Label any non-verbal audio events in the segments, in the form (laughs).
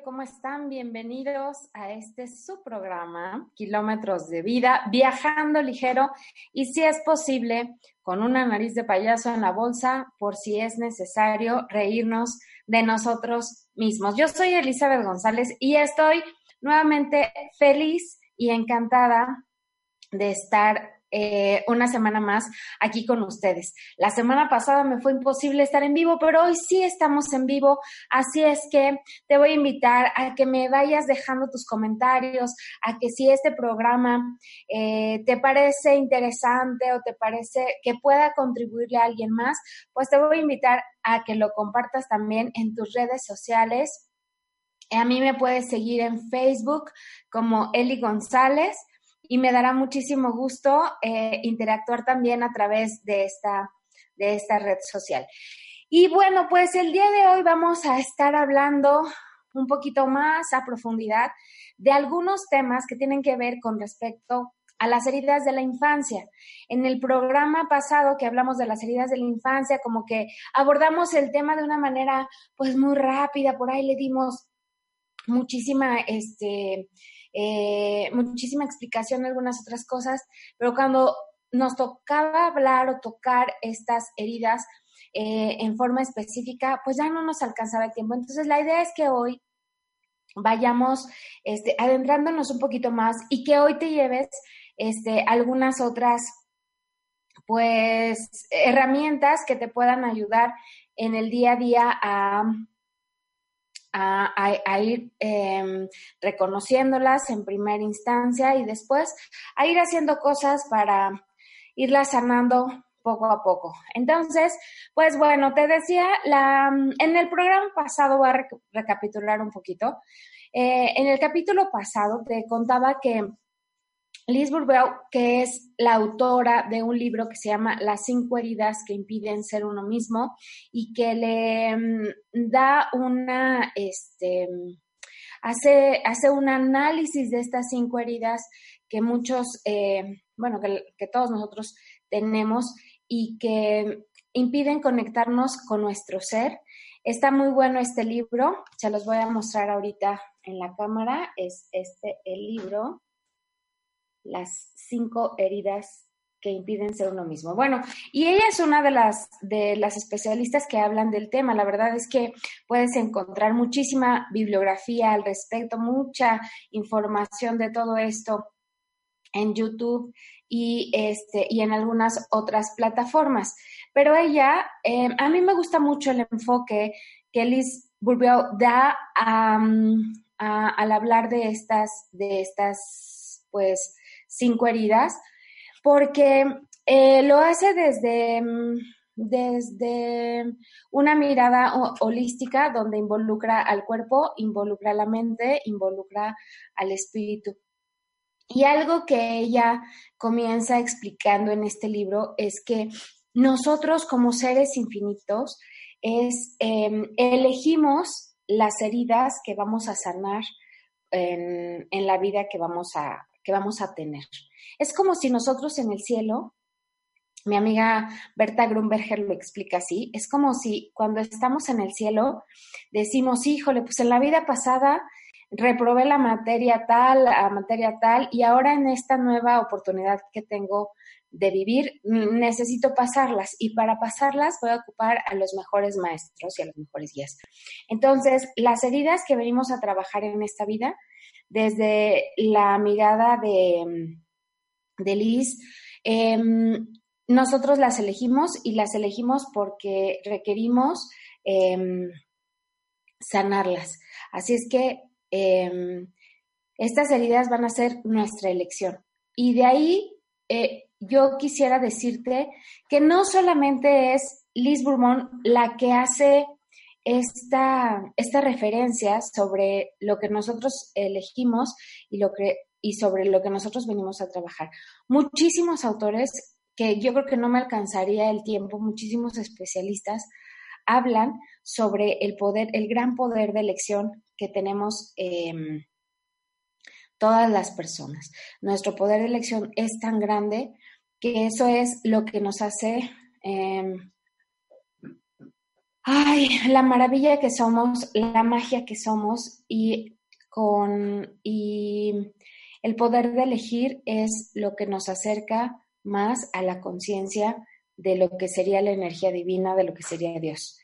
¿Cómo están? Bienvenidos a este su programa, Kilómetros de Vida, viajando ligero y si es posible, con una nariz de payaso en la bolsa, por si es necesario reírnos de nosotros mismos. Yo soy Elizabeth González y estoy nuevamente feliz y encantada de estar eh, una semana más aquí con ustedes. La semana pasada me fue imposible estar en vivo, pero hoy sí estamos en vivo, así es que te voy a invitar a que me vayas dejando tus comentarios, a que si este programa eh, te parece interesante o te parece que pueda contribuirle a alguien más, pues te voy a invitar a que lo compartas también en tus redes sociales. A mí me puedes seguir en Facebook como Eli González y me dará muchísimo gusto eh, interactuar también a través de esta, de esta red social. Y bueno, pues el día de hoy vamos a estar hablando un poquito más a profundidad de algunos temas que tienen que ver con respecto a las heridas de la infancia. En el programa pasado que hablamos de las heridas de la infancia, como que abordamos el tema de una manera pues muy rápida, por ahí le dimos muchísima este eh, muchísima explicación algunas otras cosas, pero cuando nos tocaba hablar o tocar estas heridas eh, en forma específica, pues ya no nos alcanzaba el tiempo. Entonces, la idea es que hoy vayamos este, adentrándonos un poquito más y que hoy te lleves este, algunas otras pues herramientas que te puedan ayudar en el día a día a a, ir em, reconociéndolas en primera instancia y después a ir haciendo cosas para irlas sanando poco a poco. Entonces, pues bueno, te decía, la, en el programa pasado voy a recapitular un poquito. Eh, en el capítulo pasado te contaba que Liz Bourbeau, que es la autora de un libro que se llama Las cinco heridas que impiden ser uno mismo y que le mm, da una, este, hace, hace un análisis de estas cinco heridas que muchos, eh, bueno, que, que todos nosotros tenemos y que impiden conectarnos con nuestro ser. Está muy bueno este libro, se los voy a mostrar ahorita en la cámara, es este el libro las cinco heridas que impiden ser uno mismo. Bueno, y ella es una de las, de las especialistas que hablan del tema. La verdad es que puedes encontrar muchísima bibliografía al respecto, mucha información de todo esto en YouTube y, este, y en algunas otras plataformas. Pero ella, eh, a mí me gusta mucho el enfoque que Liz Bourbeau da al hablar de estas, de estas, pues, cinco heridas, porque eh, lo hace desde, mm, desde una mirada holística donde involucra al cuerpo, involucra a la mente, involucra al espíritu. Y algo que ella comienza explicando en este libro es que nosotros como seres infinitos es, em, elegimos las heridas que vamos a sanar en, en la vida que vamos a, que vamos a tener. Es como si nosotros en el cielo, mi amiga Berta Grunberger lo explica así, es como si cuando estamos en el cielo decimos, híjole, pues en la vida pasada reprobé la materia tal, la materia tal, y ahora en esta nueva oportunidad que tengo de vivir, necesito pasarlas y para pasarlas voy a ocupar a los mejores maestros y a los mejores guías. Entonces, las heridas que venimos a trabajar en esta vida desde la mirada de, de Liz, em, nosotros las elegimos y las elegimos porque requerimos em, sanarlas. Así es que em, estas heridas van a ser nuestra elección. Y de ahí eh, yo quisiera decirte que no solamente es Liz Bourmont la que hace esta, esta referencia sobre lo que nosotros elegimos y, lo que, y sobre lo que nosotros venimos a trabajar. Muchísimos autores que yo creo que no me alcanzaría el tiempo, muchísimos especialistas hablan sobre el poder, el gran poder de elección que tenemos em, todas las personas. Nuestro poder de elección es tan grande que eso es lo que nos hace, em, ay, la maravilla que somos, la magia que somos y con y el poder de elegir es lo que nos acerca más a la conciencia de lo que sería la energía divina, de lo que sería Dios.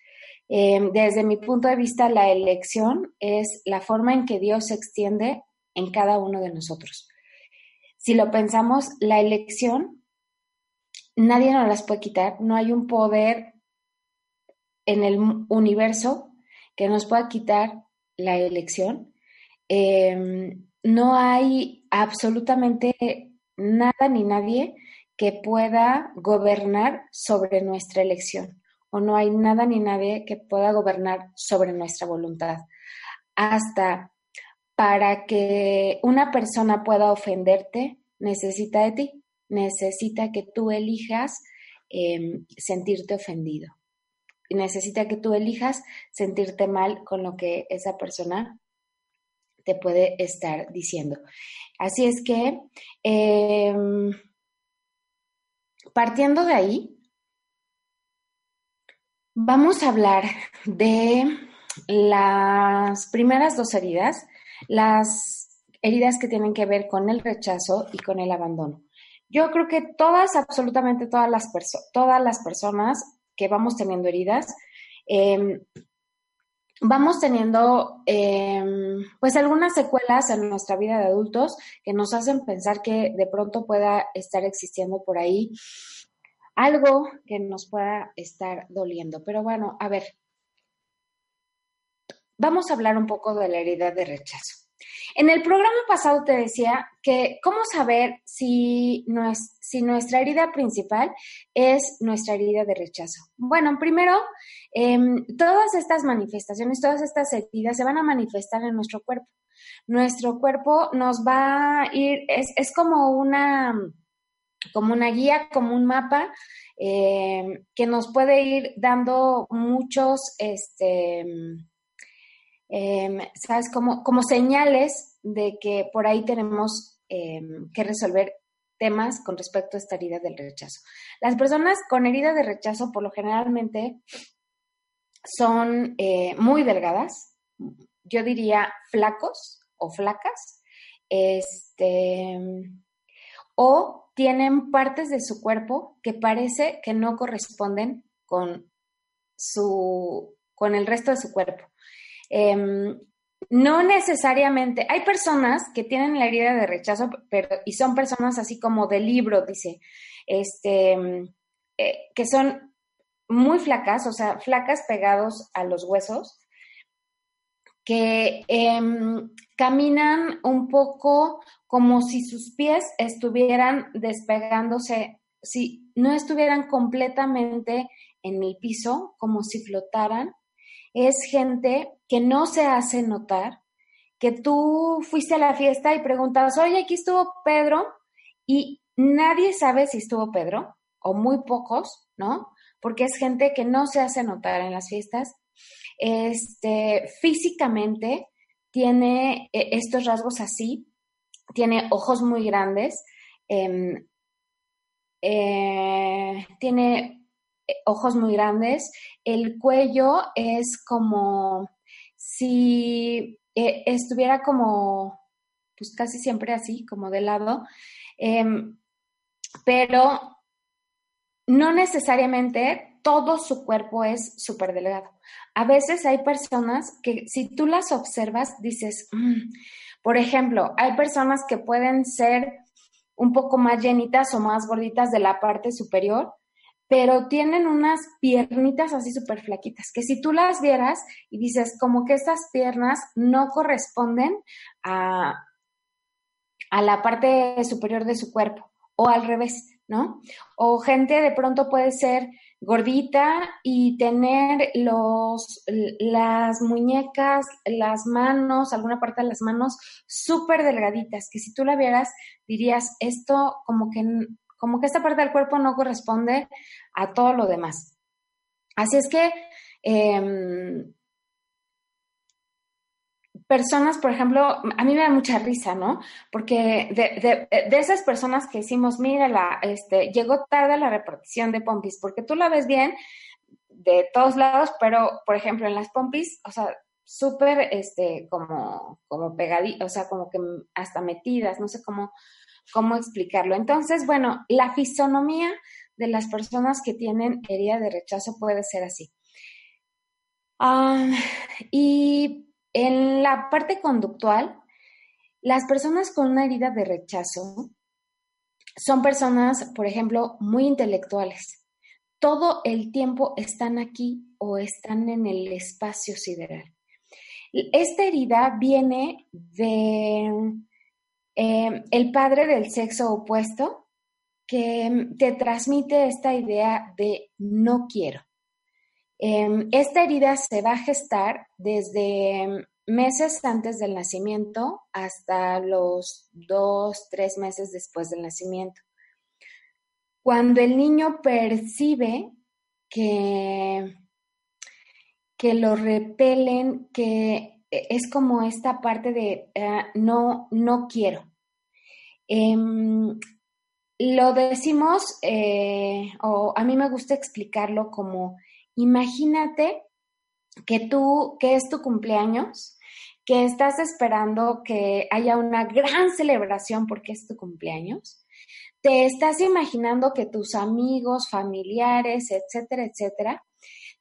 Em, desde mi punto de vista, la elección es la forma en que Dios se extiende en cada uno de nosotros. Si lo pensamos, la elección, nadie nos las puede quitar, no hay un poder en el universo que nos pueda quitar la elección. Em, no hay absolutamente nada ni nadie que pueda gobernar sobre nuestra elección o no hay nada ni nadie que pueda gobernar sobre nuestra voluntad. Hasta para que una persona pueda ofenderte, necesita de ti, necesita que tú elijas em, sentirte ofendido. Necesita que tú elijas sentirte mal con lo que esa persona te puede estar diciendo. Así es que, em, partiendo de ahí, vamos a hablar de las primeras dos heridas las heridas que tienen que ver con el rechazo y con el abandono. Yo creo que todas, absolutamente todas las, todas las personas que vamos teniendo heridas, em, vamos teniendo em, pues algunas secuelas en nuestra vida de adultos que nos hacen pensar que de pronto pueda estar existiendo por ahí algo que nos pueda estar doliendo. Pero bueno, a ver, vamos a hablar un poco de la herida de rechazo. En el programa pasado te decía que cómo saber si, nuestra herida principal es nuestra herida de rechazo. Bueno, primero, em, todas estas manifestaciones, todas estas heridas se van a manifestar en nuestro cuerpo. Nuestro cuerpo nos va a ir, es, como una como una guía, como un mapa em, que nos puede ir dando muchos, este, Em, ¿sabes? Como, como señales de que por ahí tenemos em, que resolver temas con respecto a esta herida del rechazo. Las personas con herida de rechazo por lo generalmente son eh, muy delgadas, yo diría flacos o flacas, este, o tienen partes de su cuerpo que parece que no corresponden con su con el resto de su cuerpo. Em, no necesariamente, hay personas que tienen la herida de rechazo, pero, y son personas así como de libro, dice, este, eh, que son muy flacas, o sea, flacas pegados a los huesos, que em, caminan un poco como si sus pies estuvieran despegándose, si no estuvieran completamente en el piso, como si flotaran. Es gente que no se hace notar, que tú fuiste a la fiesta y preguntabas, oye, aquí estuvo Pedro, y nadie sabe si estuvo Pedro, o muy pocos, ¿no? Porque es gente que no se hace notar en las fiestas. Este, físicamente tiene eh, estos rasgos así, tiene ojos muy grandes, em, eh, tiene ojos muy grandes, el cuello es como si eh, estuviera como, pues casi siempre así, como de lado, em, pero no necesariamente todo su cuerpo es súper delgado. A veces hay personas que si tú las observas, dices, mm", por ejemplo, hay personas que pueden ser un poco más llenitas o más gorditas de la parte superior, pero tienen unas piernitas así súper flaquitas, que si tú las vieras y dices como que estas piernas no corresponden a, a la parte superior de su cuerpo, o al revés, ¿no? O gente de pronto puede ser gordita y tener los, las muñecas, las manos, alguna parte de las manos súper delgaditas, que si tú la vieras dirías, esto como que, como que esta parte del cuerpo no corresponde a todo lo demás. Así es que em, personas, por ejemplo, a mí me da mucha risa, ¿no? Porque de, esas personas que decimos, mira, la, este, llegó tarde la repartición de pompis, porque tú la ves bien de todos lados, pero, por ejemplo, en las pompis, o sea, súper, este, como, como pegaditas, o sea, como que hasta metidas, no sé cómo, cómo explicarlo. Entonces, bueno, la fisonomía de las personas que tienen herida de rechazo puede ser así. Ah, y en la parte conductual, las personas con una herida de rechazo son personas, por ejemplo, muy intelectuales. Todo el tiempo están aquí o están en el espacio sideral. Esta herida viene de eh, el padre del sexo opuesto que te transmite esta idea de no quiero. Em, esta herida se va a gestar desde meses antes del nacimiento hasta los dos, tres meses después del nacimiento. Cuando el niño percibe que, que lo repelen, que es como esta parte de ah, no, no quiero. Em, lo decimos, eh, o a mí me gusta explicarlo como Imagínate que tú, que es tu cumpleaños, que estás esperando que haya una gran celebración porque es tu cumpleaños. Te estás imaginando que tus amigos, familiares, etcétera, etcétera,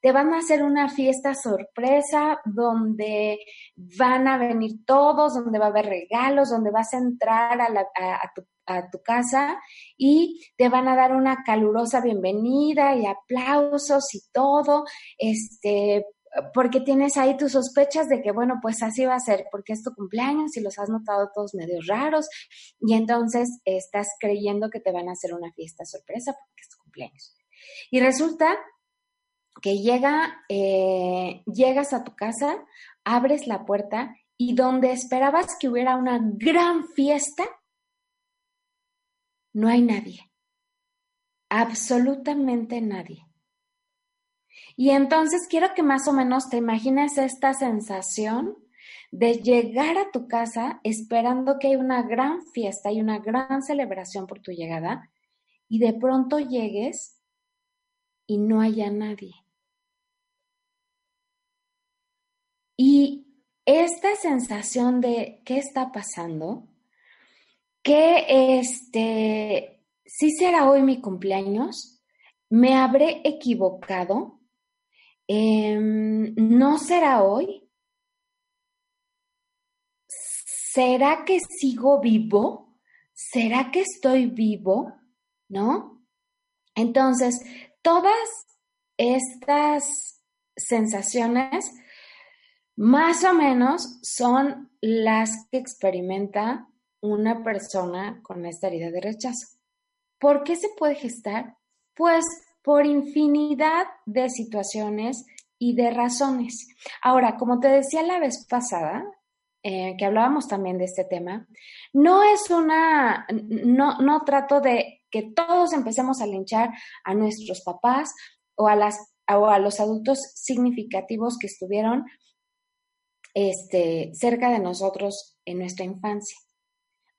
te van a hacer una fiesta sorpresa donde van a venir todos, donde va a haber regalos, donde vas a entrar a, tu tu casa y te van a dar una calurosa bienvenida y aplausos y todo, este, porque tienes ahí tus sospechas de que, bueno, pues así va a ser, porque es tu cumpleaños y los has notado todos medio raros, y entonces estás creyendo que te van a hacer una fiesta sorpresa porque es tu cumpleaños. Y resulta que llega, eh, llegas a tu casa, abres la puerta y donde esperabas que hubiera una gran fiesta, no hay nadie, absolutamente nadie. Y entonces quiero que más o menos te imagines esta sensación de llegar a tu casa esperando que hay una gran fiesta y una gran celebración por tu llegada y de pronto llegues y no haya nadie. Y esta sensación de qué está pasando que este, sí será hoy mi cumpleaños, me habré equivocado, em, no será hoy, ¿será que sigo vivo? ¿Será que estoy vivo? ¿No? Entonces, todas estas sensaciones más o menos son las que experimenta una persona con esta herida de rechazo. ¿Por qué se puede gestar? Pues por infinidad de situaciones y de razones. Ahora, como te decía la vez pasada, eh, que hablábamos también de este tema, no es una, no, no trato de que todos empecemos a linchar a nuestros papás o a, las, o a los adultos significativos que estuvieron este, cerca de nosotros en nuestra infancia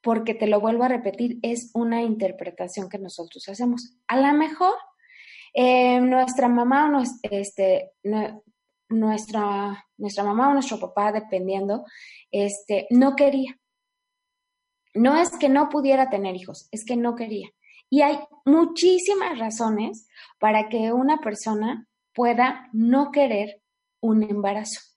porque te lo vuelvo a repetir, es una interpretación que nosotros hacemos. A lo mejor eh, nuestra mamá o este, nuestra, nuestra mamá o nuestro papá, dependiendo, este, no quería. No es que no pudiera tener hijos, es que no quería. Y hay muchísimas razones para que una persona pueda no querer un embarazo.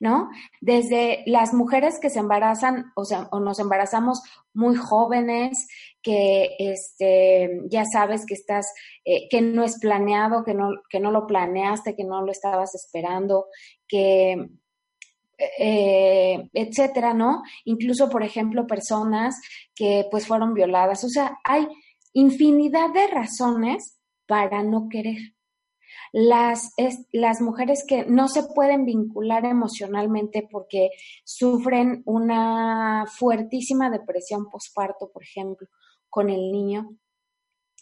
¿No? Desde las mujeres que se embarazan o, sea, o nos embarazamos muy jóvenes, que este, ya sabes que estás, eh, que no es planeado, que no, que no lo planeaste, que no lo estabas esperando, que eh, etcétera, ¿no? Incluso, por ejemplo, personas que pues fueron violadas. O sea, hay infinidad de razones para no querer. Las, las mujeres que no se pueden vincular emocionalmente porque sufren una fuertísima depresión posparto, por ejemplo, con el niño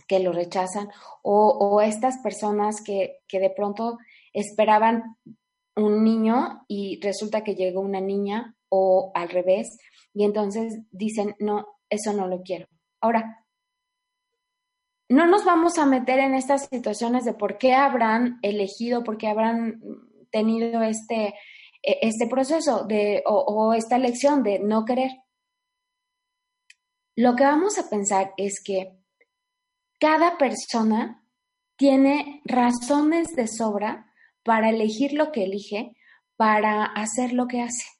que lo rechazan, o, o estas personas que, que de pronto esperaban un niño y resulta que llegó una niña o al revés, y entonces dicen, no, eso no lo quiero. Ahora, no nos vamos a meter en estas situaciones de por qué habrán elegido, por qué habrán tenido este, e, este proceso de, o, o esta elección de no querer. Lo que vamos a pensar es que cada persona tiene razones de sobra para elegir lo que elige, para hacer lo que hace.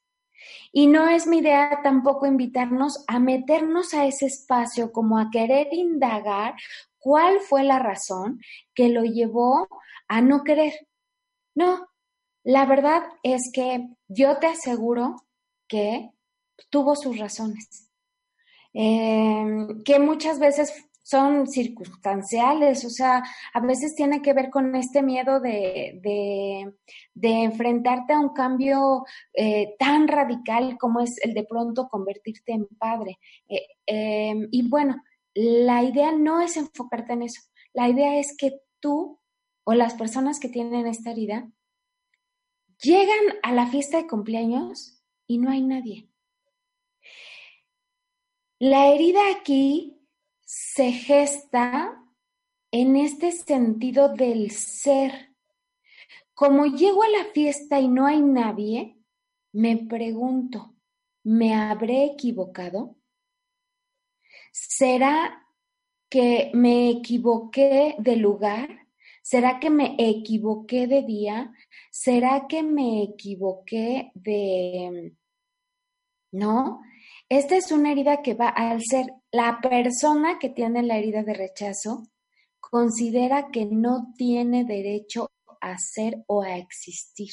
Y no es mi idea tampoco invitarnos a meternos a ese espacio como a querer indagar cuál fue la razón que lo llevó a no querer. No, la verdad es que yo te aseguro que tuvo sus razones, eh, que muchas veces son circunstanciales, o sea, a veces tiene que ver con este miedo de, de, enfrentarte a un cambio eh, tan radical como es el de pronto convertirte en padre. Eh, em, y bueno, la idea no es enfocarte en eso, la idea es que tú o las personas que tienen esta herida llegan a la fiesta de cumpleaños y no hay nadie. La herida aquí se gesta en este sentido del ser. Como llego a la fiesta y no hay nadie, me pregunto, ¿me habré equivocado? ¿Será que me equivoqué de lugar? ¿Será que me equivoqué de día? ¿Será que me equivoqué de... ¿No? Esta es una herida que va al ser la persona que tiene la herida de rechazo considera que no tiene derecho a ser o a existir.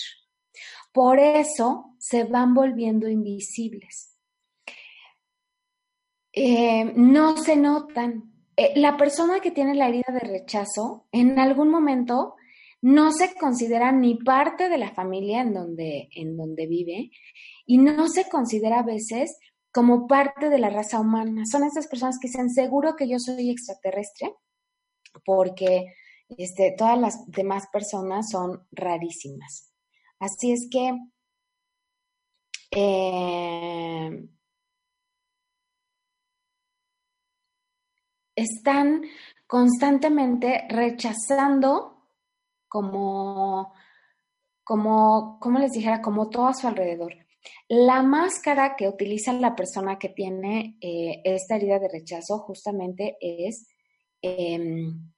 Por eso se van volviendo invisibles. Eh, no se notan. Eh, la persona que tiene la herida de rechazo en algún momento no se considera ni parte de la familia en donde, en donde vive y no se considera a veces como parte de la raza humana. Son estas personas que dicen, seguro que yo soy extraterrestre, porque este, todas las demás personas son rarísimas. Así es que eh, están constantemente rechazando como, como, como les dijera, como todo a su alrededor. La máscara que utiliza la persona que tiene eh, esta herida de rechazo justamente es, em,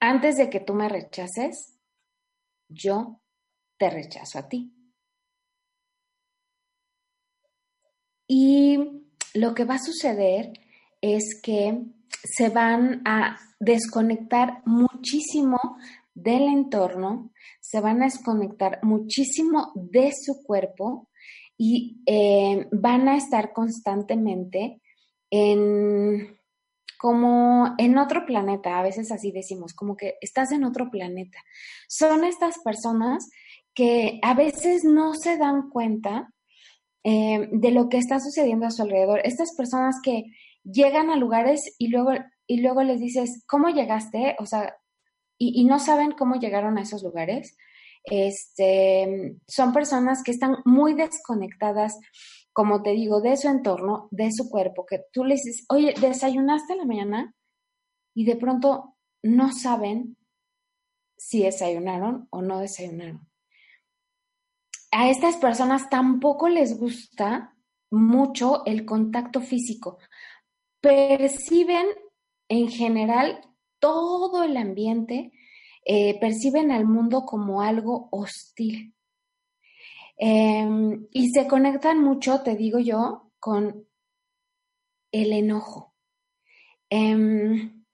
antes de que tú me rechaces, yo te rechazo a ti. Y lo que va a suceder es que se van a desconectar muchísimo del entorno, se van a desconectar muchísimo de su cuerpo y eh, van a estar constantemente en como en otro planeta, a veces así decimos, como que estás en otro planeta. Son estas personas que a veces no se dan cuenta eh, de lo que está sucediendo a su alrededor. Estas personas que llegan a lugares y luego, y luego les dices, ¿cómo llegaste? O sea, y, no saben cómo llegaron a esos lugares. Este, son personas que están muy desconectadas, como te digo, de su entorno, de su cuerpo, que tú les dices, oye, desayunaste la mañana y de pronto no saben si desayunaron o no desayunaron. A estas personas tampoco les gusta mucho el contacto físico. Perciben en general todo el ambiente, eh, perciben al mundo como algo hostil. Em, y se conectan mucho, te digo yo, con el enojo. em,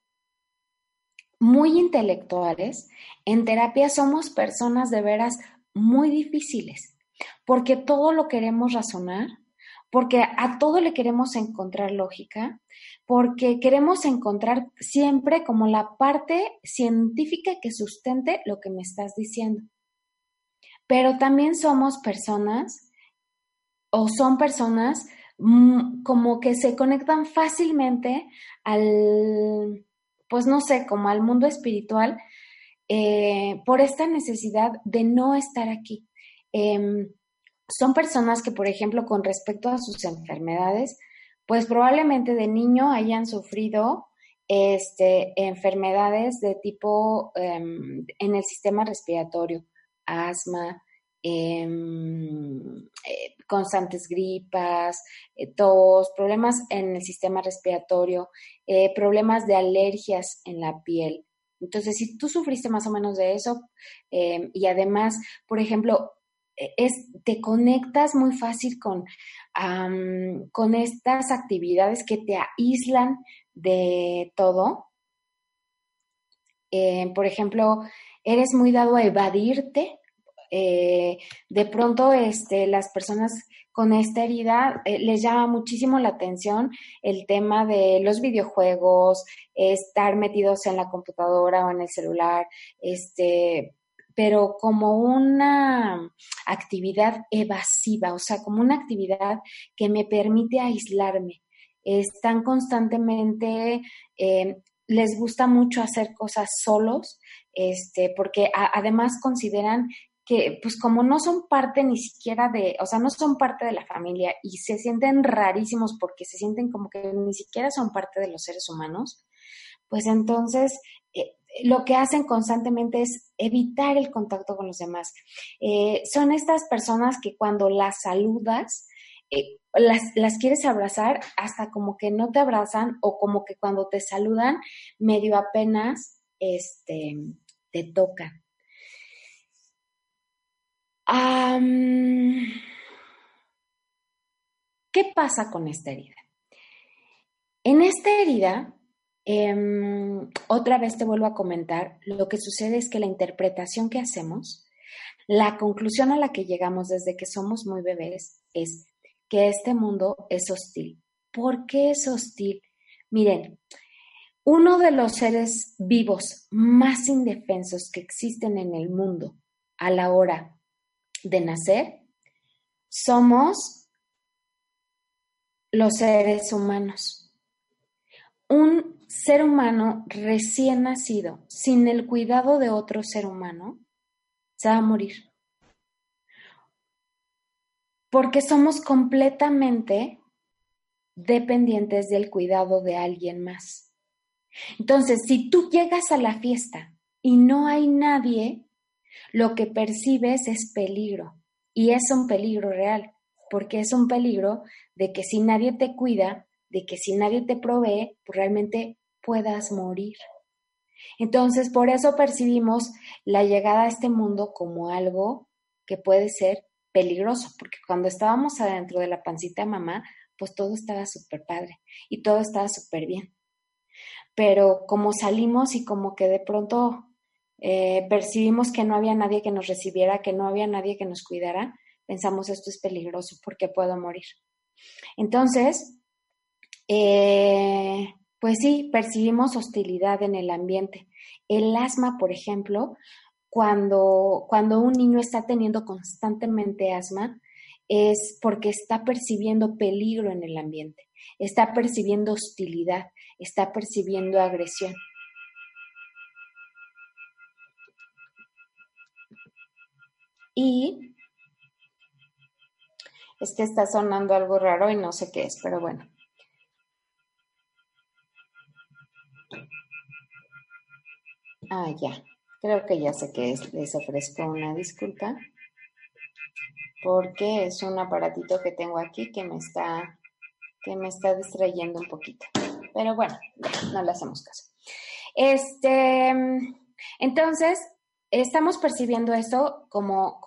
muy intelectuales, en terapia somos personas de veras muy difíciles, porque todo lo queremos razonar, porque a todo le queremos encontrar lógica, porque queremos encontrar siempre como la parte científica que sustente lo que me estás diciendo. Pero también somos personas o son personas mm, como que se conectan fácilmente al, pues no sé, como al mundo espiritual, eh, por esta necesidad de no estar aquí. Em, son personas que, por ejemplo, con respecto a sus enfermedades, pues probablemente de niño hayan sufrido este, enfermedades de tipo em, en el sistema respiratorio, asma, em, eh, constantes gripas, eh, tos, problemas en el sistema respiratorio, eh, problemas de alergias en la piel. Entonces, si tú sufriste más o menos de eso em, y además, por ejemplo, es, te conectas muy fácil con, con estas actividades que te aíslan de todo. Eh, por ejemplo, eres muy dado a evadirte. Eh, de pronto, este, las personas con esta herida eh, les llama muchísimo la atención el tema de los videojuegos, estar metidos en la computadora o en el celular, este, pero como una actividad evasiva, o sea, como una actividad que me permite aislarme. Están constantemente, eh, les gusta mucho hacer cosas solos, este, porque además consideran que pues como no son parte ni siquiera de, o sea, no son parte de la familia y se sienten rarísimos porque se sienten como que ni siquiera son parte de los seres humanos, pues entonces eh, lo que hacen constantemente es evitar el contacto con los demás. Eh, son estas personas que cuando las saludas, eh, las, quieres abrazar hasta como que no te abrazan o como que cuando te saludan medio apenas este, te tocan. ¿Qué pasa con esta herida? En esta herida Em, otra vez te vuelvo a comentar, lo que sucede es que la interpretación que hacemos, la conclusión a la que llegamos desde que somos muy bebés es que este mundo es hostil. ¿Por qué es hostil? Miren, uno de los seres vivos más indefensos que existen en el mundo a la hora de nacer somos los seres humanos. Un ser humano recién nacido, sin el cuidado de otro ser humano, se va a morir. Porque somos completamente dependientes del cuidado de alguien más. Entonces, si tú llegas a la fiesta y no hay nadie, lo que percibes es peligro. Y es un peligro real, porque es un peligro de que si nadie te cuida, de que si nadie te provee, pues realmente puedas morir. Entonces, por eso percibimos la llegada a este mundo como algo que puede ser peligroso, porque cuando estábamos adentro de la pancita de mamá, pues todo estaba súper padre y todo estaba súper bien. Pero como salimos y como que de pronto eh, percibimos que no había nadie que nos recibiera, que no había nadie que nos cuidara, pensamos esto es peligroso porque puedo morir. Entonces, eh, pues sí, percibimos hostilidad en el ambiente. El asma, por ejemplo, cuando, cuando un niño está teniendo constantemente asma, es porque está percibiendo peligro en el ambiente, está percibiendo hostilidad, está percibiendo agresión. Y es que está sonando algo raro y no sé qué es, pero bueno. Ah, ya. Creo que ya sé que es. Les ofrezco una disculpa porque es un aparatito que tengo aquí que me está que me está distrayendo un poquito. Pero bueno, no le hacemos caso. Este, entonces, estamos percibiendo eso como,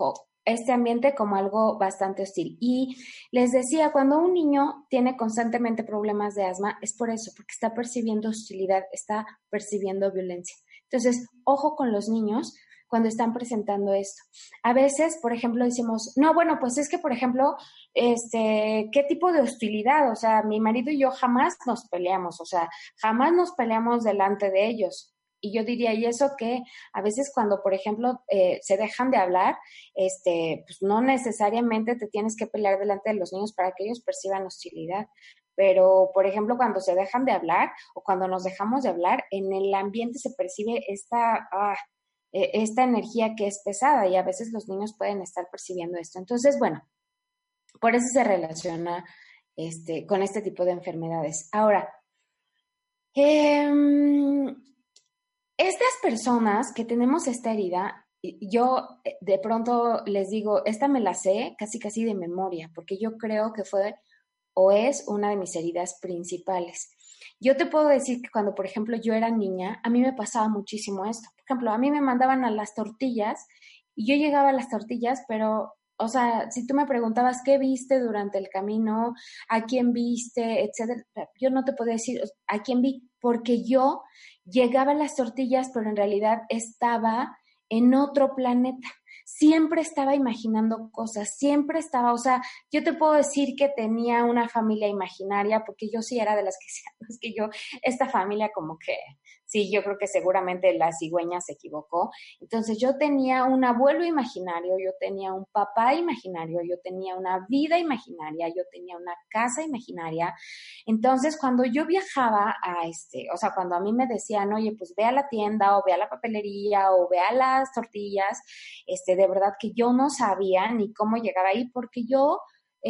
este ambiente como algo bastante hostil. Y les decía, cuando un niño tiene constantemente problemas de asma, es por eso, porque está percibiendo hostilidad, está percibiendo violencia. Entonces, ojo con los niños cuando están presentando esto. A veces, por ejemplo, decimos, no, bueno, pues es que, por ejemplo, este, ¿qué tipo de hostilidad? O sea, mi marido y yo jamás nos peleamos, o sea, jamás nos peleamos delante de ellos. Y yo diría, y eso que a veces cuando, por ejemplo, eh, se dejan de hablar, este, pues no necesariamente te tienes que pelear delante de los niños para que ellos perciban hostilidad. Pero, por ejemplo, cuando se dejan de hablar o cuando nos dejamos de hablar, en el ambiente se percibe esta, ah, e, esta energía que es pesada y a veces los niños pueden estar percibiendo esto. Entonces, bueno, por eso se relaciona este, con este tipo de enfermedades. Ahora, eh, estas personas que tenemos esta herida, yo eh, de pronto les digo, esta me la sé casi casi de memoria, porque yo creo que fue o es una de mis heridas principales. Yo te puedo decir que cuando, por ejemplo, yo era niña, a mí me pasaba muchísimo esto. Por ejemplo, a mí me mandaban a las tortillas y yo llegaba a las tortillas, pero, o sea, si tú me preguntabas qué viste durante el camino, a quién viste, etcétera, yo no te podía decir a quién vi, porque yo llegaba a las tortillas, pero en realidad estaba en otro planeta. Siempre estaba imaginando cosas, siempre estaba, o sea, yo te puedo decir que tenía una familia imaginaria, porque yo sí era de las que, (laughs) es que yo, esta familia como que sí, yo creo que seguramente la cigüeña se equivocó. Entonces yo tenía un abuelo imaginario, yo tenía un papá imaginario, yo tenía una vida imaginaria, yo tenía una casa imaginaria. Entonces cuando yo viajaba a este, o sea, cuando a mí me decían, oye, pues ve a la tienda o ve a la papelería o ve a las tortillas, este, de verdad que yo no sabía ni cómo llegar ahí porque yo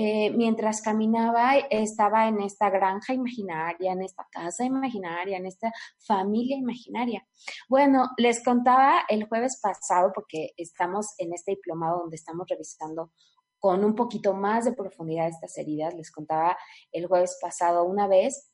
eh, mientras caminaba estaba en esta granja imaginaria, en esta casa imaginaria, en esta familia imaginaria. Bueno, les contaba el jueves pasado, porque estamos en este diplomado donde estamos revisando con un poquito más de profundidad estas heridas, les contaba el jueves pasado una vez,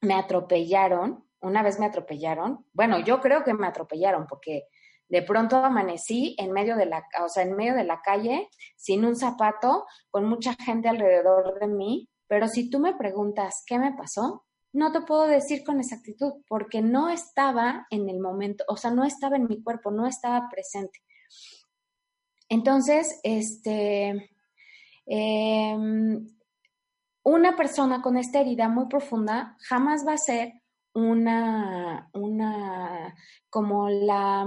me atropellaron, una vez me atropellaron, bueno, yo creo que me atropellaron porque de pronto amanecí en medio de la, o sea, en medio de la calle, sin un zapato, con mucha gente alrededor de mí, pero si tú me preguntas qué me pasó, no te puedo decir con exactitud, porque no estaba en el momento, o sea, no estaba en mi cuerpo, no estaba presente. Entonces, este, em, una persona con esta herida muy profunda jamás va a ser una, una, como la,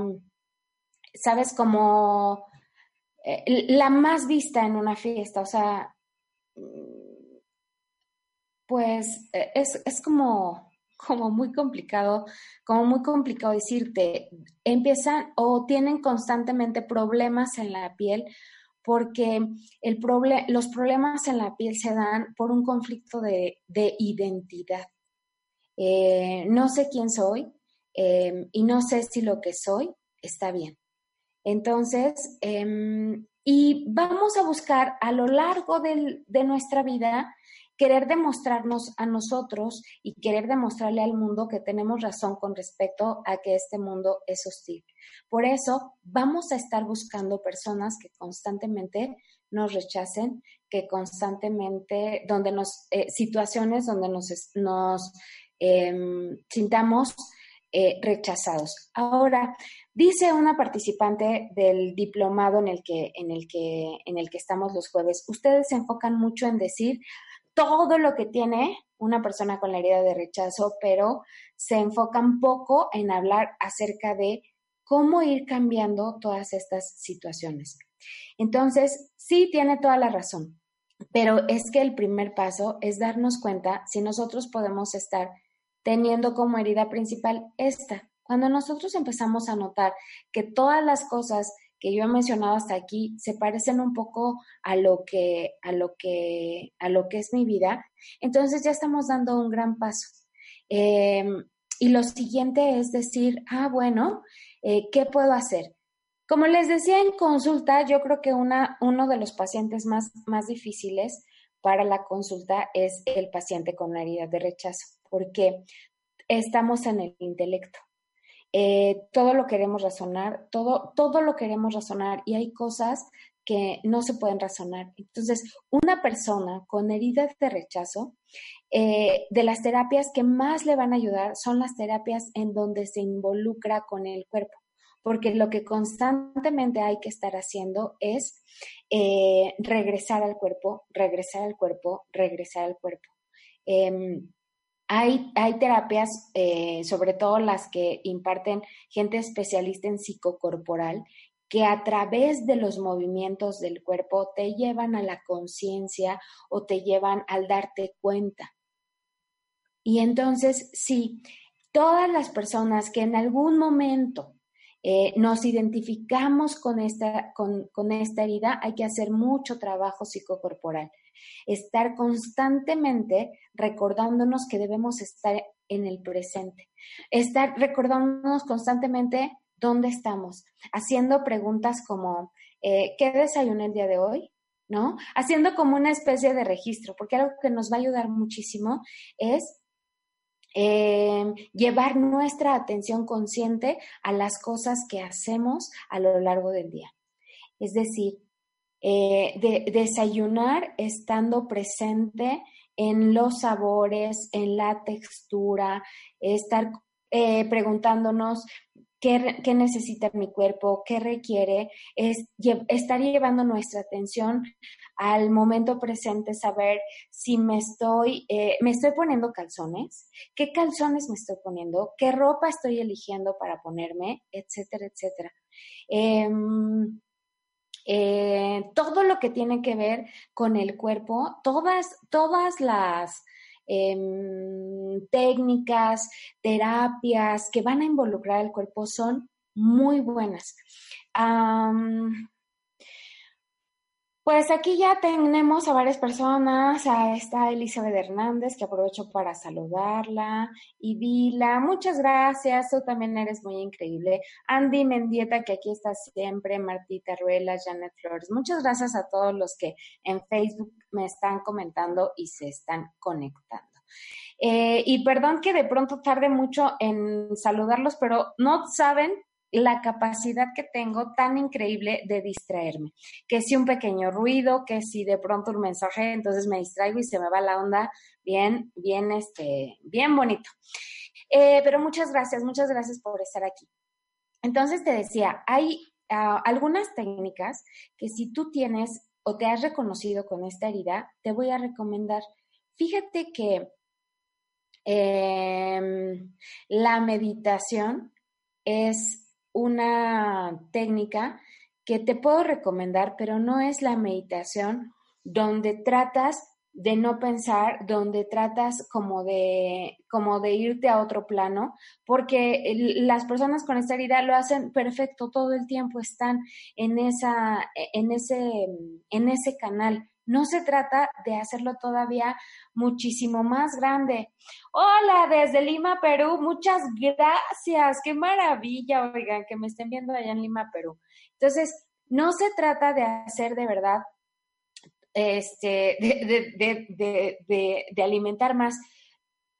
sabes, como eh, la más vista en una fiesta, o sea, pues eh, es, es como, como muy complicado, como muy complicado decirte, empiezan o tienen constantemente problemas en la piel porque el los problemas en la piel se dan por un conflicto de, identidad. Eh, no sé quién soy y no sé si lo que soy está bien. Entonces, em, y vamos a buscar a lo largo de nuestra vida querer demostrarnos a nosotros y querer demostrarle al mundo que tenemos razón con respecto a que este mundo es hostil. Por eso vamos a estar buscando personas que constantemente nos rechacen, que constantemente, donde nos, eh, situaciones donde nos, nos em, sintamos eh, rechazados. Ahora, dice una participante del diplomado en el, que, en, el que, en el que estamos los jueves, ustedes se enfocan mucho en decir todo lo que tiene una persona con la herida de rechazo, pero se enfocan poco en hablar acerca de cómo ir cambiando todas estas situaciones. Entonces, sí tiene toda la razón, pero es que el primer paso es darnos cuenta si nosotros podemos estar teniendo como herida principal esta. Cuando nosotros empezamos a notar que todas las cosas que yo he mencionado hasta aquí se parecen un poco a lo que a lo que a lo que es mi vida, entonces ya estamos dando un gran paso. Em, y lo siguiente es decir, ah, bueno, eh, ¿qué puedo hacer? Como les decía en consulta, yo creo que una, uno de los pacientes más, más difíciles para la consulta es el paciente con la herida de rechazo porque estamos en el intelecto. Eh, todo lo queremos razonar, todo, todo lo queremos razonar y hay cosas que no se pueden razonar. Entonces, una persona con heridas de rechazo, eh, de las terapias que más le van a ayudar son las terapias en donde se involucra con el cuerpo, porque lo que constantemente hay que estar haciendo es eh, regresar al cuerpo, regresar al cuerpo, regresar al cuerpo. Em, hay, terapias, eh, sobre todo las que imparten gente especialista en psicocorporal, que a través de los movimientos del cuerpo te llevan a la conciencia o te llevan al darte cuenta. Y entonces, sí, todas las personas que en algún momento eh, nos identificamos con esta, con, con esta herida, hay que hacer mucho trabajo psicocorporal. Estar constantemente recordándonos que debemos estar en el presente. Estar recordándonos constantemente dónde estamos, haciendo preguntas como, eh, ¿qué desayuné el día de hoy? ¿No? Haciendo como una especie de registro, porque algo que nos va a ayudar muchísimo es eh, llevar nuestra atención consciente a las cosas que hacemos a lo largo del día. Es decir, eh, de, desayunar estando presente en los sabores, en la textura, estar preguntándonos qué, necesita mi cuerpo, qué requiere, es estar llevando nuestra atención al momento presente, saber si me estoy, eh, me estoy poniendo calzones, qué calzones me estoy poniendo, qué ropa estoy eligiendo para ponerme, etcétera, etcétera. Em, eh, todo lo que tiene que ver con el cuerpo, todas, todas las Em, técnicas, terapias que van a involucrar el cuerpo son muy buenas. Pues aquí ya tenemos a varias personas. está Elizabeth Hernández, que aprovecho para saludarla. Y Vila, muchas gracias. Tú también eres muy increíble. Andy Mendieta, que aquí está siempre. Martita Ruela, Janet Flores. Muchas gracias a todos los que en Facebook me están comentando y se están conectando. Eh, y perdón que de pronto tarde mucho en saludarlos, pero no saben la capacidad que tengo tan increíble de distraerme. Que si un pequeño ruido, que si de pronto un mensaje, entonces me distraigo y se me va la onda bien, bien, este, bien bonito. Eh, pero muchas gracias, muchas gracias por estar aquí. Entonces te decía, hay ah, algunas técnicas que si tú tienes o te has reconocido con esta herida, te voy a recomendar. Fíjate que em, la meditación es una técnica que te puedo recomendar, pero no es la meditación donde tratas de no pensar, donde tratas como de, como de irte a otro plano, porque las personas con esta herida lo hacen perfecto todo el tiempo, están en esa, en ese, en ese canal. No se trata de hacerlo todavía muchísimo más grande. Hola, desde Lima, Perú. Muchas gracias. Qué maravilla, oigan, que me estén viendo allá en Lima, Perú. Entonces, no se trata de hacer de verdad, este, de, de, alimentar más,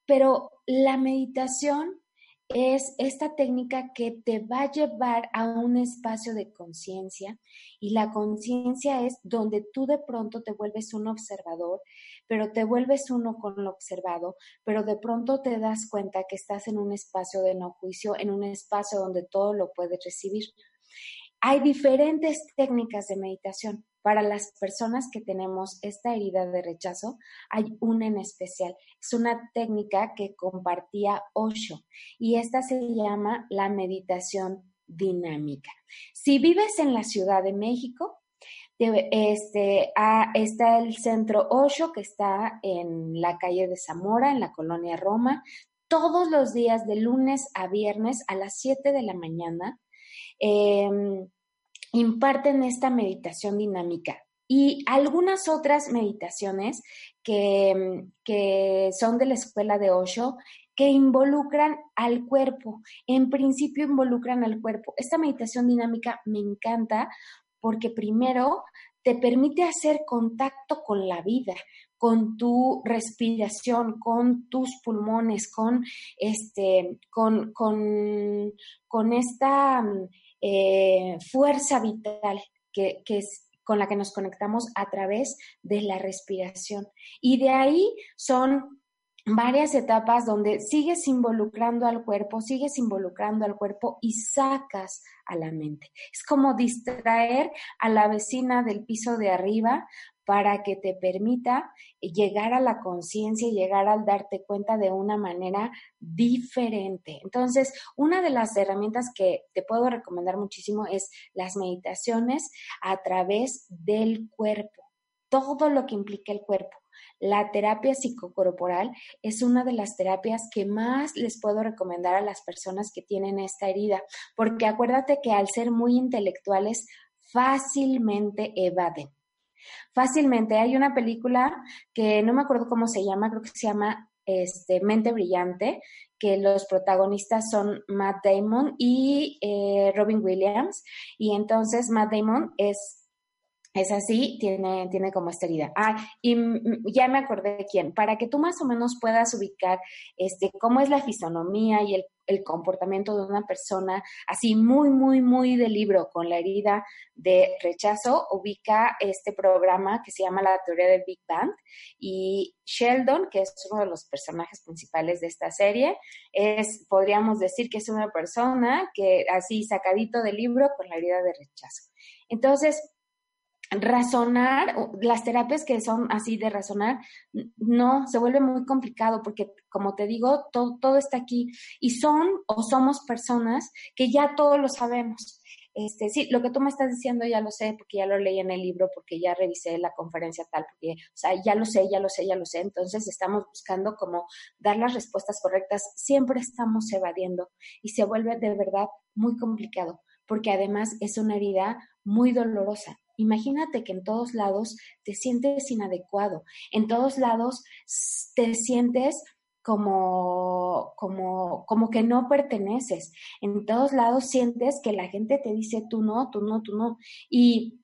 pero la meditación es esta técnica que te va a llevar a un espacio de conciencia y la conciencia es donde tú de pronto te vuelves un observador, pero te vuelves uno con lo observado, pero de pronto te das cuenta que estás en un espacio de no juicio, en un espacio donde todo lo puedes recibir. Hay diferentes técnicas de meditación. Para las personas que tenemos esta herida de rechazo, hay una en especial. Es una técnica que compartía Osho y esta se llama la meditación dinámica. Si vives en la Ciudad de México, este, está el centro Osho que está en la calle de Zamora, en la colonia Roma, todos los días de lunes a viernes a las 7 de la mañana Em, imparten esta meditación dinámica y algunas otras meditaciones que, que son de la escuela de Osho que involucran al cuerpo. En principio involucran al cuerpo. Esta meditación dinámica me encanta porque primero te permite hacer contacto con la vida, con tu respiración, con tus pulmones, con este, con, con, con esta eh, fuerza vital que, que, con la que nos conectamos a través de la respiración. Y de ahí son varias etapas donde sigues involucrando al cuerpo, sigues involucrando al cuerpo y sacas a la mente. Es como distraer a la vecina del piso de arriba para que te permita llegar a la conciencia y llegar al darte cuenta de una manera diferente. Entonces, una de las herramientas que te puedo recomendar muchísimo es las meditaciones a través del cuerpo, todo lo que implica el cuerpo. La terapia psicocorporal es una de las terapias que más les puedo recomendar a las personas que tienen esta herida, porque acuérdate que al ser muy intelectuales fácilmente evaden. Fácilmente. Hay una película que no me acuerdo cómo se llama, creo que se llama este, Mente Brillante, que los protagonistas son Matt Damon y eh, Robin Williams. Y entonces Matt Damon es es así, tiene, tiene como esta herida. Ah, y ya me acordé de quién. Para que tú más o menos puedas ubicar este, cómo es la fisonomía y el, el, comportamiento de una persona, así muy, muy, muy de libro, con la herida de rechazo, ubica este programa que se llama La teoría del Big Bang. Y Sheldon, que es uno de los personajes principales de esta serie, es, podríamos decir que es una persona que así sacadito del libro con la herida de rechazo. Entonces, razonar, las terapias que son así de razonar, no, se vuelve muy complicado porque, como te digo, todo, todo está aquí y son o somos personas que ya todo lo sabemos. Este, sí, lo que tú me estás diciendo ya lo sé porque ya lo leí en el libro, porque ya revisé la conferencia tal, porque, o sea, ya lo sé, ya lo sé, ya lo sé. Entonces estamos buscando como dar las respuestas correctas. Siempre estamos evadiendo y se vuelve de verdad muy complicado porque además es una herida muy dolorosa. Imagínate que en todos lados te sientes inadecuado, en todos lados te sientes como, como, como que no perteneces. En todos lados sientes que la gente te dice tú no, tú no, tú no. Y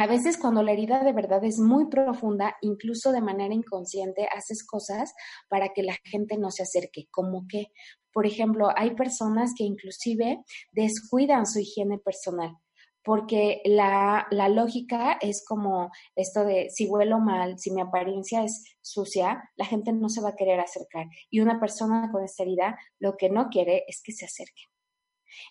a veces cuando la herida de verdad es muy profunda, incluso de manera inconsciente, haces cosas para que la gente no se acerque, como que, por ejemplo, hay personas que inclusive descuidan su higiene personal porque la, la, lógica es como esto de si huelo mal, si mi apariencia es sucia, la gente no se va a querer acercar. Y una persona con esta herida lo que no quiere es que se acerque.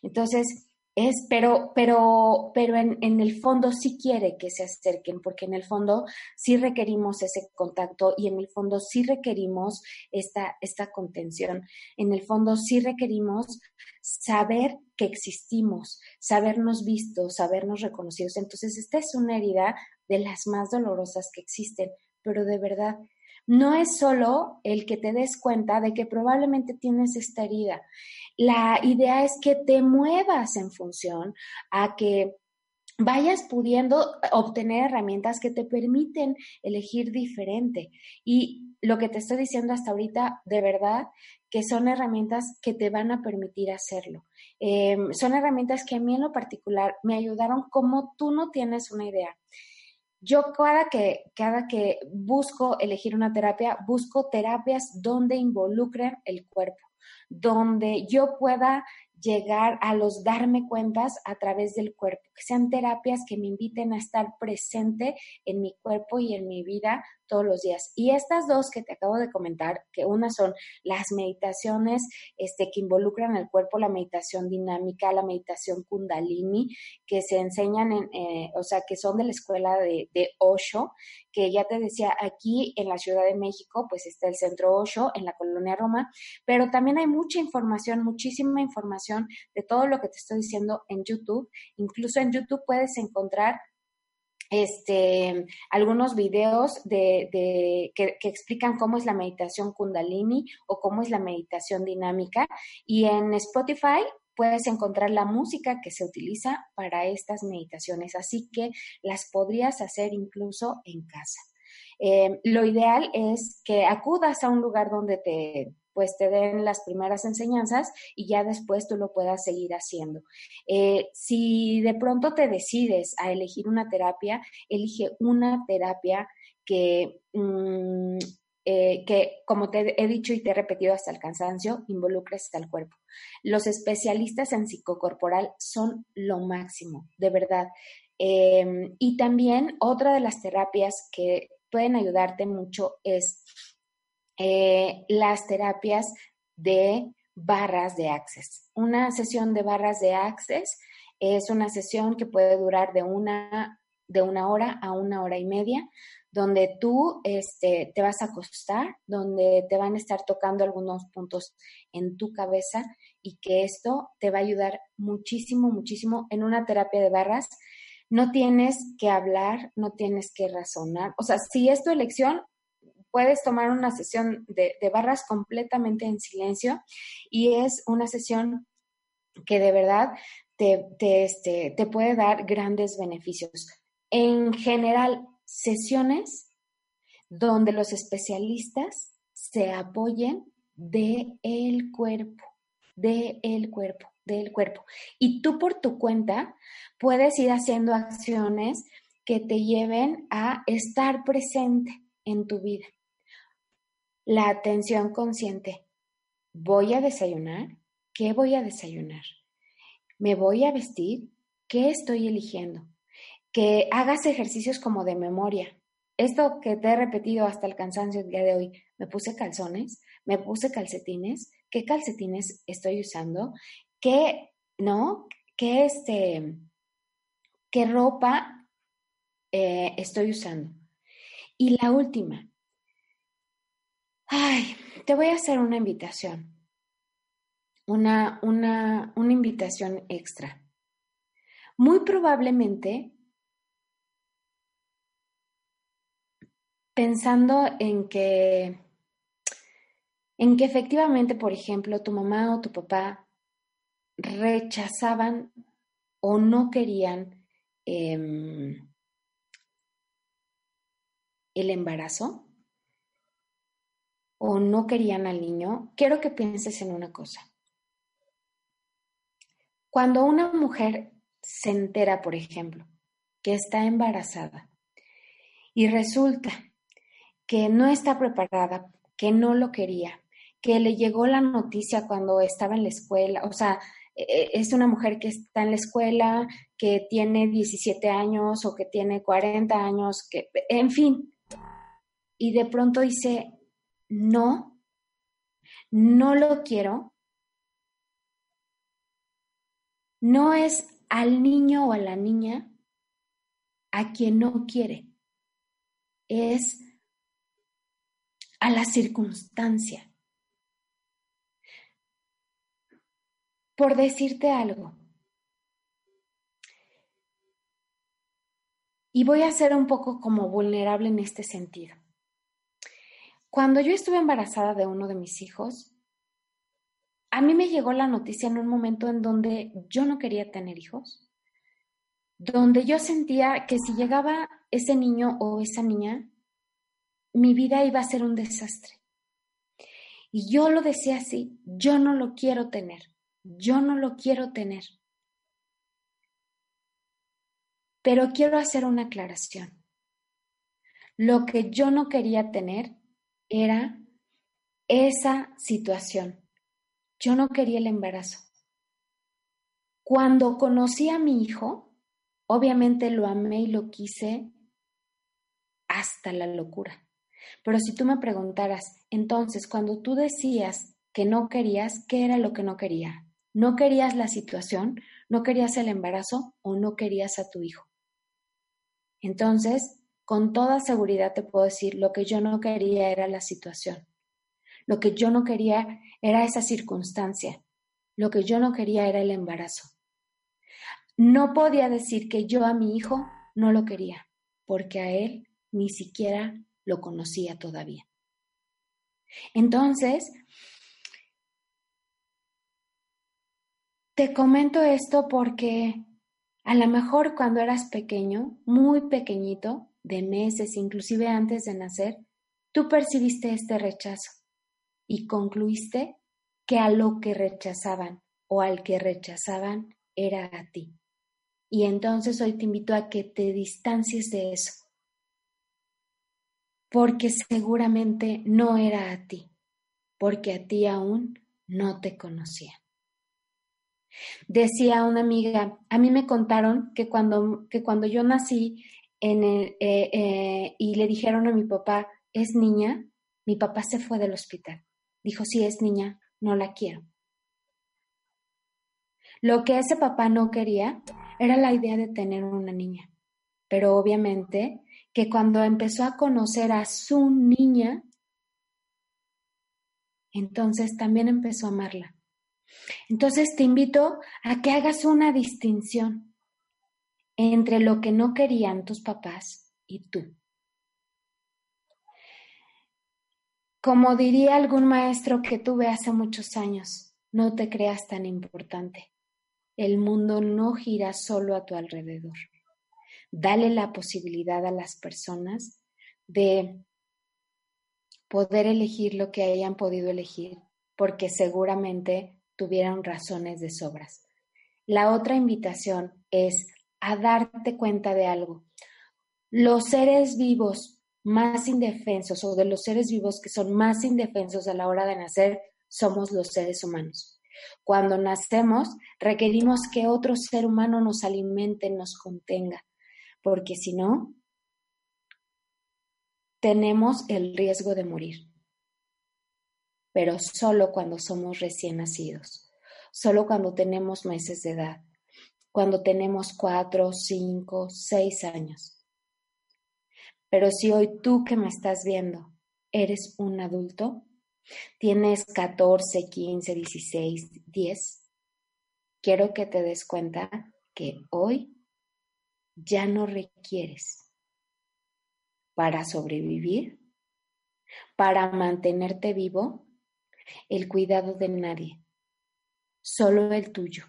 Entonces, es, pero, pero, pero en, el fondo sí quiere que se acerquen, porque en el fondo sí requerimos ese contacto y en el fondo sí requerimos esta, esta contención. En el fondo sí requerimos saber que existimos, sabernos vistos, sabernos reconocidos. Entonces, esta es una herida de las más dolorosas que existen, pero de verdad, no es solo el que te des cuenta de que probablemente tienes esta herida. La idea es que te muevas en función a que vayas pudiendo obtener herramientas que te permiten elegir diferente. Y lo que te estoy diciendo hasta ahorita, de verdad, que son herramientas que te van a permitir hacerlo. Em, son herramientas que a mí en lo particular me ayudaron como tú no tienes una idea. Yo cada que, cada que busco elegir una terapia, busco terapias donde involucren el cuerpo, donde yo pueda llegar a los darme cuentas a través del cuerpo, que sean terapias que me inviten a estar presente en mi cuerpo y en mi vida todos los días. Y estas dos que te acabo de comentar, que una son las meditaciones este, que involucran el cuerpo, la meditación dinámica, la meditación kundalini, que se enseñan, en, eh, o sea, que son de la escuela de, de Osho, que ya te decía, aquí en la Ciudad de México, pues está el centro Osho, en la colonia Roma, pero también hay mucha información, muchísima información de todo lo que te estoy diciendo en YouTube. Incluso en YouTube puedes encontrar este, algunos videos de, que, explican cómo es la meditación kundalini o cómo es la meditación dinámica. Y en Spotify puedes encontrar la música que se utiliza para estas meditaciones, así que las podrías hacer incluso en casa. Eh, lo ideal es que acudas a un lugar donde te pues te den las primeras enseñanzas y ya después tú lo puedas seguir haciendo. Eh, si de pronto te decides a elegir una terapia, elige una terapia que mm, eh, que, como te he dicho y te he repetido hasta el cansancio, involucres al cuerpo. Los especialistas en psicocorporal son lo máximo, de verdad. Em, y también otra de las terapias que pueden ayudarte mucho es eh, las terapias de barras de access. Una sesión de barras de access es una sesión que puede durar de una, de una hora a una hora y media, donde tú este, te vas a acostar, donde te van a estar tocando algunos puntos en tu cabeza y que esto te va a ayudar muchísimo, muchísimo en una terapia de barras. No tienes que hablar, no tienes que razonar. O sea, si es tu elección, puedes tomar una sesión de, barras completamente en silencio y es una sesión que de verdad te, este, te puede dar grandes beneficios. En general, sesiones donde los especialistas se apoyen de el cuerpo, de el cuerpo, del cuerpo. Y tú por tu cuenta puedes ir haciendo acciones que te lleven a estar presente en tu vida. La atención consciente. ¿Voy a desayunar? ¿Qué voy a desayunar? ¿Me voy a vestir? ¿Qué estoy eligiendo? Que hagas ejercicios como de memoria. Esto que te he repetido hasta el cansancio el día de hoy, me puse calzones, me puse calcetines, ¿qué calcetines estoy usando? ¿Qué, no? ¿Qué este, qué ropa eh, estoy usando? Y la última, Ay, te voy a hacer una invitación, una, una, una invitación extra. Muy probablemente, pensando en que, en que efectivamente, por ejemplo, tu mamá o tu papá rechazaban o no querían em, el embarazo, o no querían al niño, quiero que pienses en una cosa. Cuando una mujer se entera, por ejemplo, que está embarazada y resulta que no está preparada, que no lo quería, que le llegó la noticia cuando estaba en la escuela, o sea, e, e, es una mujer que está en la escuela, que tiene 17 años o que tiene 40 años, que, en fin, y de pronto dice, no, no lo quiero, no es al niño o a la niña a quien no quiere, es a la circunstancia. Por decirte algo, y voy a ser un poco como vulnerable en este sentido. Cuando yo estuve embarazada de uno de mis hijos, a mí me llegó la noticia en un momento en donde yo no quería tener hijos, donde yo sentía que si llegaba ese niño o esa niña, mi vida iba a ser un desastre. Y yo lo decía así, yo no lo quiero tener, yo no lo quiero tener. Pero quiero hacer una aclaración. Lo que yo no quería tener era esa situación. Yo no quería el embarazo. Cuando conocí a mi hijo, obviamente lo amé y lo quise hasta la locura. Pero si tú me preguntaras, entonces, cuando tú decías que no querías, ¿qué era lo que no quería? ¿No querías la situación? ¿No querías el embarazo o no querías a tu hijo? Entonces, con toda seguridad te puedo decir, lo que yo no quería era la situación. Lo que yo no quería era esa circunstancia. Lo que yo no quería era el embarazo. No podía decir que yo a mi hijo no lo quería, porque a él ni siquiera lo conocía todavía. Entonces, te comento esto porque a lo mejor cuando eras pequeño, muy pequeñito, de meses, inclusive antes de nacer, tú percibiste este rechazo y concluiste que a lo que rechazaban o al que rechazaban era a ti. Y entonces hoy te invito a que te distancies de eso. porque seguramente no era a ti, porque a ti aún no te conocía. Decía una amiga, a mí me contaron que cuando, que cuando yo nací eh, eh, y le dijeron a mi papá, es niña, mi papá se fue del hospital. Dijo, si es niña, no la quiero. Lo que ese papá no quería era la idea de tener una niña. Pero obviamente que cuando empezó a conocer a su niña, entonces también empezó a amarla. Entonces te invito a que hagas una distinción entre lo que no querían tus papás y tú. Como diría algún maestro que tuve hace muchos años, no te creas tan importante. El mundo no gira solo a tu alrededor. Dale la posibilidad a las personas de poder elegir lo que hayan podido elegir, porque seguramente tuvieron razones de sobras. La otra invitación es a darte cuenta de algo. Los seres vivos más indefensos o de los seres vivos que son más indefensos a la hora de nacer somos los seres humanos. Cuando nacemos, requerimos que otro ser humano nos alimente, nos contenga, porque si no, tenemos el riesgo de morir. Pero solo cuando somos recién nacidos, solo cuando tenemos meses de edad, cuando tenemos cuatro, cinco, seis años. Pero si hoy tú que me estás viendo eres un adulto, Tienes 14, 15, 16, 10. Quiero que te des cuenta que hoy ya no requieres para sobrevivir, para mantenerte vivo, el cuidado de nadie, solo el tuyo.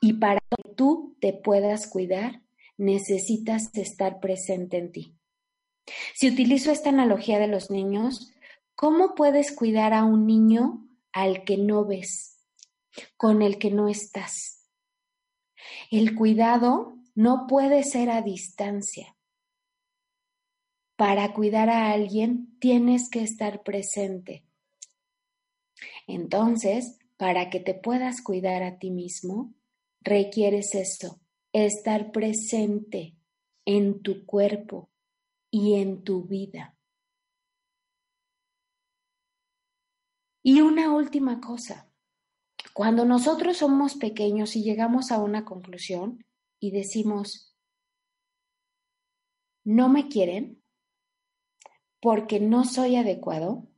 Y para que tú te puedas cuidar, necesitas estar presente en ti. Si utilizo esta analogía de los niños, ¿Cómo puedes cuidar a un niño al que no ves, con el que no estás? El cuidado no puede ser a distancia. Para cuidar a alguien tienes que estar presente. Entonces, para que te puedas cuidar a ti mismo, requieres esto, estar presente en tu cuerpo y en tu vida. Y una última cosa, cuando nosotros somos pequeños y llegamos a una conclusión y decimos, no me quieren porque no soy adecuado,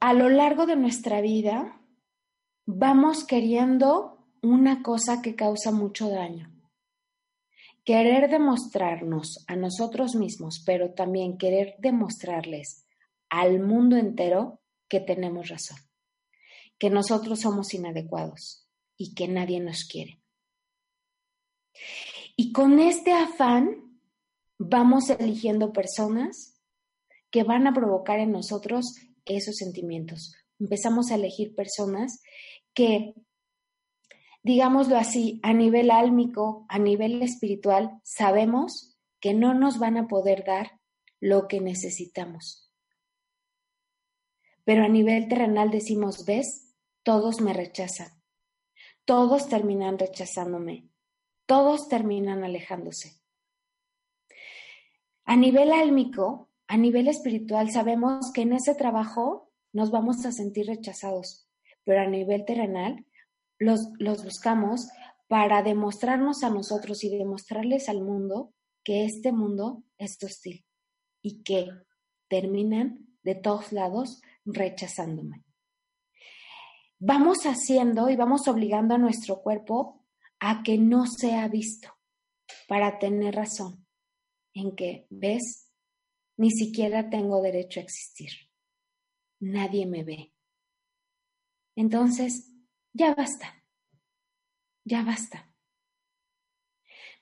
a lo largo de nuestra vida vamos queriendo una cosa que causa mucho daño querer demostrarnos a nosotros mismos, pero también querer demostrarles al mundo entero que tenemos razón, que nosotros somos inadecuados y que nadie nos quiere. Y con este afán vamos eligiendo personas que van a provocar en nosotros esos sentimientos. Empezamos a elegir personas que digámoslo así, a nivel álmico, a nivel espiritual, sabemos que no nos van a poder dar lo que necesitamos. Pero a nivel terrenal decimos, ves, todos me rechazan, todos terminan rechazándome, todos terminan alejándose. A nivel álmico, a nivel espiritual, sabemos que en ese trabajo nos vamos a sentir rechazados, pero a nivel terrenal los, buscamos para demostrarnos a nosotros y demostrarles al mundo que este mundo es hostil y que terminan de todos lados rechazándome. Vamos haciendo y vamos obligando a nuestro cuerpo a que no sea visto para tener razón en que, ves, ni siquiera tengo derecho a existir. Nadie me ve. Entonces, ya basta, ya basta.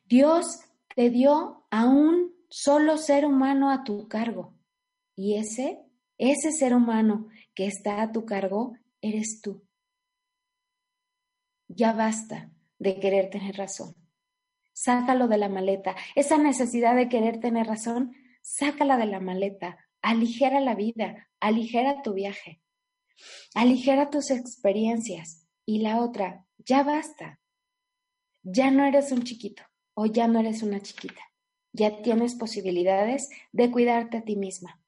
Dios te dio a un solo ser humano a tu cargo y ese, ese ser humano que está a tu cargo eres tú. Ya basta de querer tener razón. Sácalo de la maleta. Esa necesidad de querer tener razón, sácala de la maleta. Aligera la vida, aligera tu viaje, aligera tus experiencias. Y la otra, ya basta. Ya no eres un chiquito o ya no eres una chiquita. Ya tienes posibilidades de cuidarte a ti misma,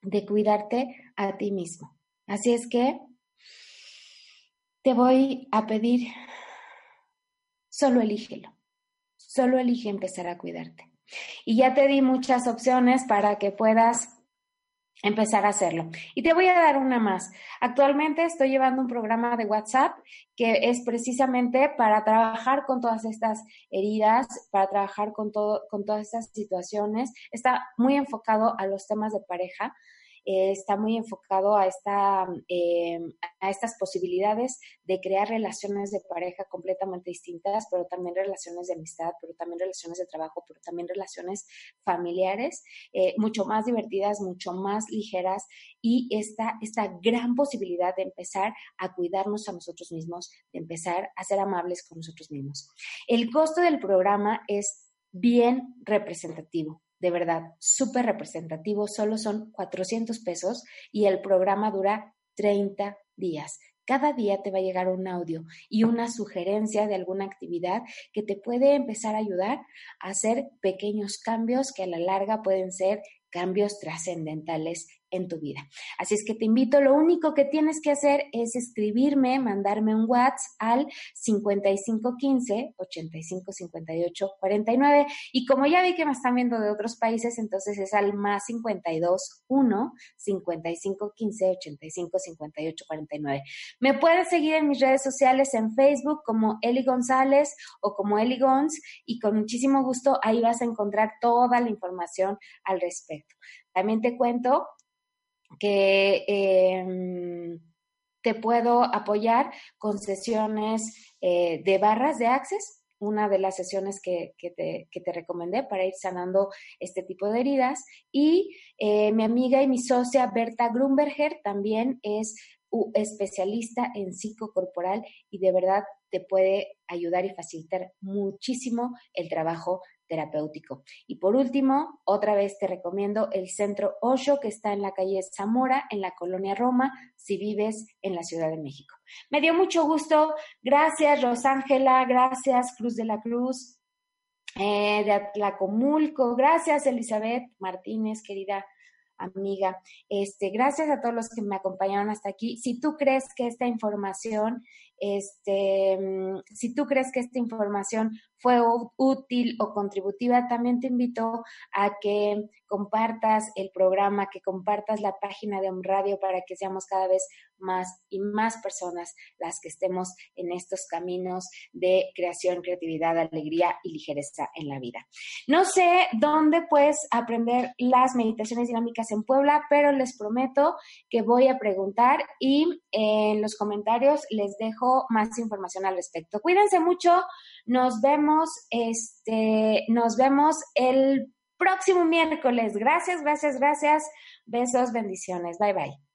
de cuidarte a ti mismo. Así es que te voy a pedir, solo elígelo, solo elige empezar a cuidarte. Y ya te di muchas opciones para que puedas empezar a hacerlo. Y te voy a dar una más. Actualmente estoy llevando un programa de WhatsApp que es precisamente para trabajar con todas estas heridas, para trabajar con, todo, con todas estas situaciones. Está muy enfocado a los temas de pareja. Eh, está muy enfocado a, esta, eh, a estas posibilidades de crear relaciones de pareja completamente distintas, pero también relaciones de amistad, pero también relaciones de trabajo, pero también relaciones familiares, eh, mucho más divertidas, mucho más ligeras y esta, esta gran posibilidad de empezar a cuidarnos a nosotros mismos, de empezar a ser amables con nosotros mismos. El costo del programa es bien representativo de verdad súper representativo, solo son 400 pesos y el programa dura 30 días. Cada día te va a llegar un audio y una sugerencia de alguna actividad que te puede empezar a ayudar a hacer pequeños cambios que a la larga pueden ser cambios trascendentales en tu vida. Así es que te invito, lo único que tienes que hacer es escribirme, mandarme un WhatsApp al 5515 8558 49 y como ya vi que me están viendo de otros países, entonces es al más 52 1 5515 85 58 49. Me puedes seguir en mis redes sociales en Facebook como Eli González o como Eli Gons y con muchísimo gusto ahí vas a encontrar toda la información al respecto. También te cuento que em, te puedo apoyar con sesiones eh, de barras de Access, una de las sesiones que, te, que, te, recomendé para ir sanando este tipo de heridas. Y eh, mi amiga y mi socia Berta Grunberger también es especialista en psicocorporal y de verdad te puede ayudar y facilitar muchísimo el trabajo terapéutico. Y por último, otra vez te recomiendo el Centro Osho que está en la calle Zamora, en la colonia Roma, si vives en la Ciudad de México. Me dio mucho gusto. Gracias, Rosángela. Gracias, Cruz de la Cruz. Eh, de Atlacomulco. Gracias, Elizabeth Martínez, querida amiga. Este, gracias a todos los que me acompañaron hasta aquí. Si tú crees que esta información este, mm, si tú crees que esta información fue útil o contributiva, también te invito a que compartas el programa, que compartas la página de Om Radio para que seamos cada vez más y más personas las que estemos en estos caminos de creación, creatividad, alegría y ligereza en la vida. No sé dónde puedes aprender las meditaciones dinámicas en Puebla, pero les prometo que voy a preguntar y en los comentarios les dejo más información al respecto. Cuídense mucho, nos vemos, este, nos vemos el próximo miércoles. Gracias, gracias, gracias. Besos, bendiciones. Bye bye.